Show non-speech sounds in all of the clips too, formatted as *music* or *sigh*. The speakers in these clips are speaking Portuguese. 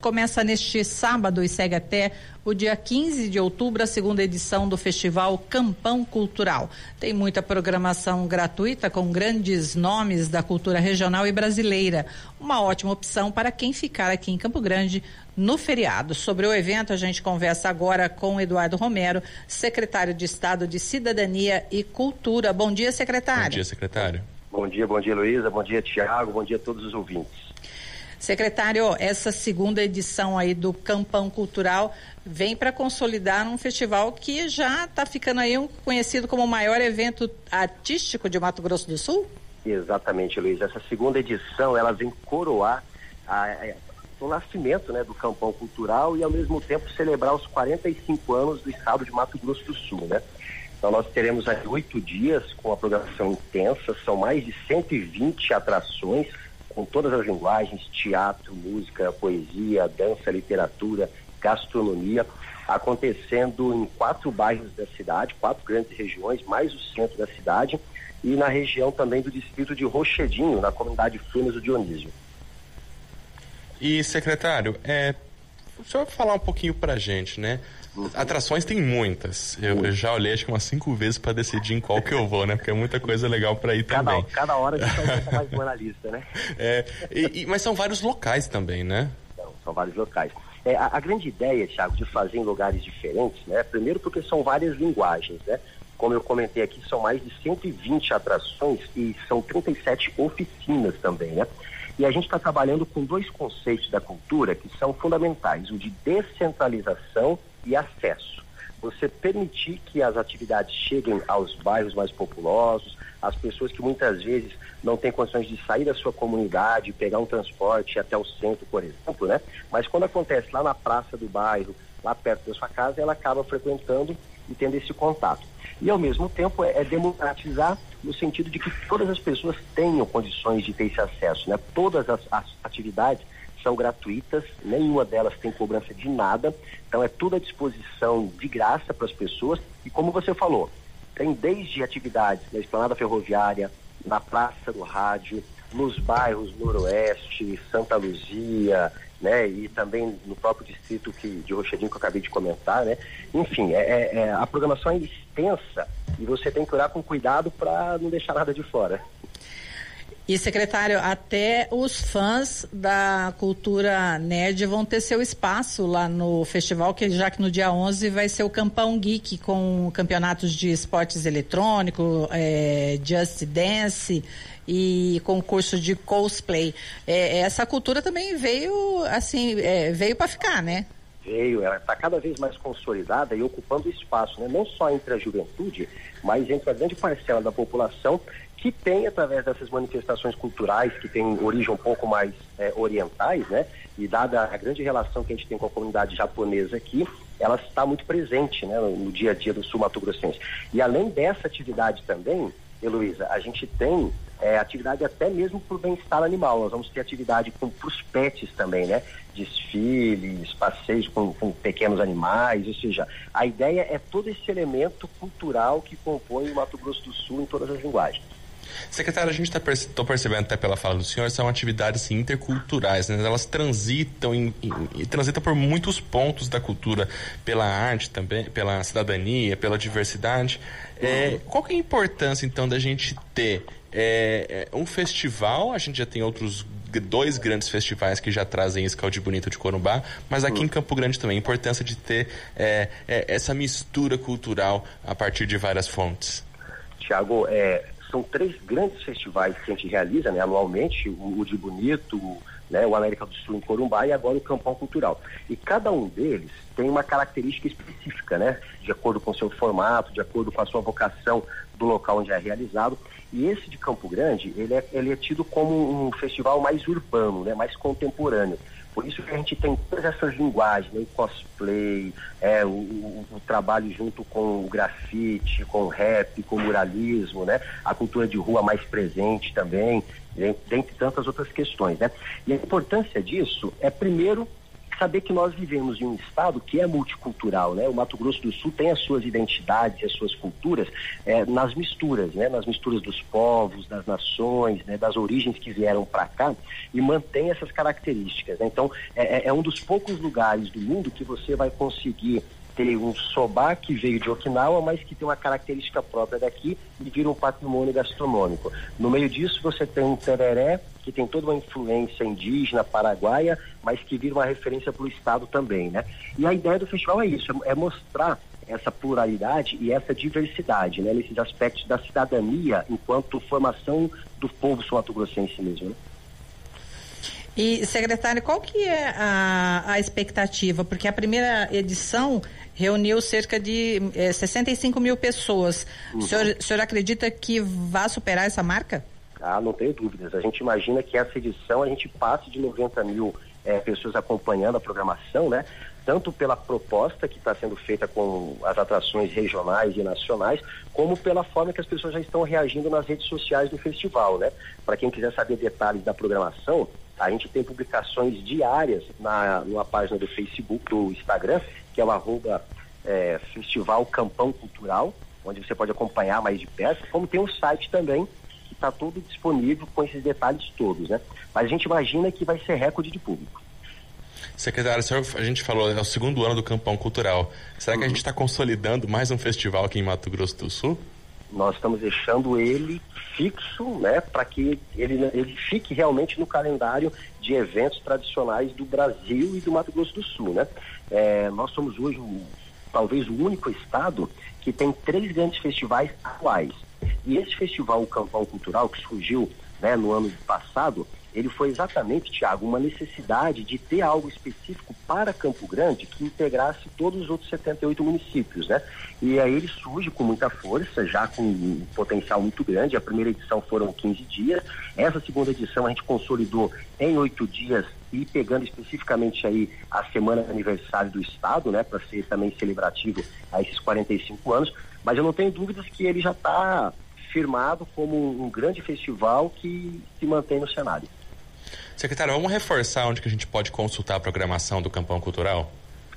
Começa neste sábado e segue até o dia 15 de outubro a segunda edição do Festival Campão Cultural. Tem muita programação gratuita com grandes nomes da cultura regional e brasileira. Uma ótima opção para quem ficar aqui em Campo Grande no feriado. Sobre o evento, a gente conversa agora com Eduardo Romero, secretário de Estado de Cidadania e Cultura. Bom dia, secretário. Bom dia, secretário. Bom dia, bom dia, Luísa. Bom dia, Tiago. Bom dia a todos os ouvintes. Secretário, essa segunda edição aí do Campão Cultural vem para consolidar um festival que já está ficando aí um, conhecido como o maior evento artístico de Mato Grosso do Sul? Exatamente, Luiz. Essa segunda edição ela vem coroar a, a, o nascimento né, do Campão Cultural e ao mesmo tempo celebrar os 45 anos do estado de Mato Grosso do Sul, né? Então nós teremos aí oito dias com a programação intensa, são mais de 120 atrações com todas as linguagens, teatro, música, poesia, dança, literatura, gastronomia, acontecendo em quatro bairros da cidade, quatro grandes regiões, mais o centro da cidade, e na região também do distrito de Rochedinho, na comunidade Furnas do Dionísio. E, secretário, é, o senhor falar um pouquinho pra gente, né? Atrações tem muitas. Eu, eu, já olhei acho que umas cinco vezes para decidir em qual que eu vou, né? Porque é muita coisa legal para ir cada, também. Cada hora a gente tá mais na lista, né? *laughs* É, e, e, mas são vários locais também, né? Não, são vários locais. É, a, a, grande ideia, Thiago, de fazer em lugares diferentes, né? Primeiro porque são várias linguagens, né? Como eu comentei aqui, são mais de 120 atrações e são 37 oficinas também, né? E a gente está trabalhando com dois conceitos da cultura que são fundamentais, o de descentralização e acesso. Você permitir que as atividades cheguem aos bairros mais populosos, às pessoas que muitas vezes não têm condições de sair da sua comunidade, pegar um transporte até o centro, por exemplo, né? Mas quando acontece lá na praça do bairro, lá perto da sua casa, ela acaba frequentando e tendo esse contato. E ao mesmo tempo é, é democratizar no sentido de que todas as pessoas tenham condições de ter esse acesso, né? Todas as, as atividades são gratuitas, nenhuma delas tem cobrança de nada, então é tudo à disposição de graça para as pessoas e como você falou, tem desde atividades na esplanada ferroviária, na Praça do Rádio, nos bairros Noroeste, Santa Luzia, né, e também no próprio distrito que, de Rochadinho que eu acabei de comentar, né, enfim, é, é, é a programação é extensa e você tem que olhar com cuidado para não deixar nada de fora. E, secretário, até os fãs da cultura nerd vão ter seu espaço lá no festival, que já que no dia 11 vai ser o Campão Geek, com campeonatos de esportes eletrônicos, é, Just Dance e concurso de cosplay. É, essa cultura também veio, assim, é, veio para ficar, né? Veio, ela está cada vez mais consolidada e ocupando espaço, né? não só entre a juventude, mas entre a grande parcela da população que tem, através dessas manifestações culturais, que têm origem um pouco mais é, orientais, né? E dada a grande relação que a gente tem com a comunidade japonesa aqui, ela está muito presente né, no, no dia a dia do sul Mato Grossense. E além dessa atividade também, Heloísa, a gente tem é, atividade até mesmo para o bem-estar animal. Nós vamos ter atividade para os pets também, né? Desfiles, passeios com, com, pequenos animais, ou seja, a ideia é todo esse elemento cultural que compõe o Mato Grosso do Sul em todas as linguagens. Secretário, a gente está perce percebendo até pela fala do senhor, são atividades assim, interculturais, né? elas transitam em, em, transitam por muitos pontos da cultura, pela arte também, pela cidadania, pela diversidade. É, qual que é a importância então da gente ter é, é, um festival? A gente já tem outros dois grandes festivais que já trazem esse calde bonito de Corumbá, mas aqui em Campo Grande também a importância de ter é, é, essa mistura cultural a partir de várias fontes. Tiago, é, são três grandes festivais que a gente realiza né, anualmente, o, o de Bonito, né, o América do Sul em Corumbá e agora o Campão Cultural. E cada um deles tem uma característica específica, né, de acordo com o seu formato, de acordo com a sua vocação do local onde é realizado. E esse de Campo Grande, ele é, ele é tido como um festival mais urbano, né, mais contemporâneo. Por isso que a gente tem todas essas linguagens, né? o cosplay, é, o, o, o, trabalho junto com o grafite, com o rap, com o muralismo, né? A cultura de rua mais presente também, dentre tantas outras questões, né? E a importância disso é, primeiro, saber que nós vivemos em um estado que é multicultural, né? O Mato Grosso do Sul tem as suas identidades, as suas culturas é, nas misturas, né? Nas misturas dos povos, das nações, né? das origens que vieram para cá e mantém essas características. Né? Então, é, é, é um dos poucos lugares do mundo que você vai conseguir ter um soba que veio de Okinawa, mas que tem uma característica própria daqui e vira um patrimônio gastronômico. No meio disso, você tem um tereré, que tem toda uma influência indígena, paraguaia, mas que vira uma referência para o Estado também, né? E a ideia do festival é isso, é mostrar essa pluralidade e essa diversidade, né? Nesses aspectos da cidadania enquanto formação do povo sul-mato-grossense mesmo, né? E, secretário, qual que é a, a expectativa? Porque a primeira edição reuniu cerca de é, eh, 65 mil pessoas. Uhum. O, senhor, o senhor acredita que vai superar essa marca? Ah, não tenho dúvidas. A gente imagina que essa edição a gente passe de 90 mil é, pessoas acompanhando a programação, né? Tanto pela proposta que está sendo feita com as atrações regionais e nacionais, como pela forma que as pessoas já estão reagindo nas redes sociais do festival, né? Para quem quiser saber detalhes da programação, a gente tem publicações diárias na numa página do Facebook, do Instagram, que é o arroba é, Festival Campão Cultural, onde você pode acompanhar mais de perto, como tem um site também está todo disponível com esses detalhes todos, né? Mas a gente imagina que vai ser recorde de público. Secretário, a gente falou, é o segundo ano do Campão Cultural. Será que a uhum. gente está consolidando mais um festival aqui em Mato Grosso do Sul? Nós estamos deixando ele fixo, né, para que ele, ele fique realmente no calendário de eventos tradicionais do Brasil e do Mato Grosso do Sul, né? É, nós somos hoje talvez o único estado que tem três grandes festivais atuais. E esse festival, o Campão Cultural, que surgiu né, no ano passado, ele foi exatamente, Tiago, uma necessidade de ter algo específico para Campo Grande que integrasse todos os outros 78 municípios, né? E aí ele surge com muita força, já com um potencial muito grande. A primeira edição foram 15 dias, essa segunda edição a gente consolidou em oito dias e pegando especificamente aí a semana aniversário do Estado, né, para ser também celebrativo a esses 45 anos. Mas eu não tenho dúvidas que ele já está firmado como um grande festival que se mantém no cenário. Secretário, vamos reforçar onde que a gente pode consultar a programação do Campão Cultural?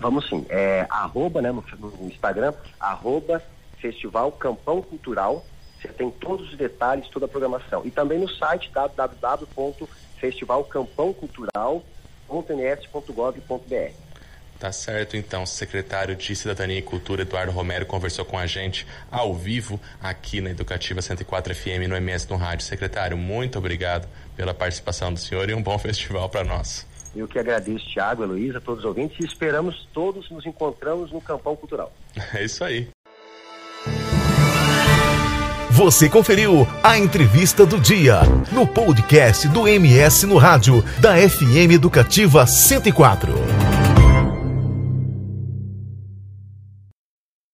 Vamos sim. É, arroba, né, no, no Instagram, arroba Festival Campão Cultural. Você tem todos os detalhes, toda a programação. E também no site www.festivalcampãocultural.ns.gov.br. Tá certo, então. O secretário de Cidadania e Cultura, Eduardo Romero, conversou com a gente ao vivo aqui na Educativa 104 FM no MS no Rádio. Secretário, muito obrigado pela participação do senhor e um bom *laughs* festival para nós. Eu que agradeço, Tiago, Heloísa, todos os ouvintes e esperamos todos nos encontramos no Campão Cultural. *laughs* É isso aí. Você conferiu a entrevista do dia no podcast do MS no Rádio da FM Educativa 104.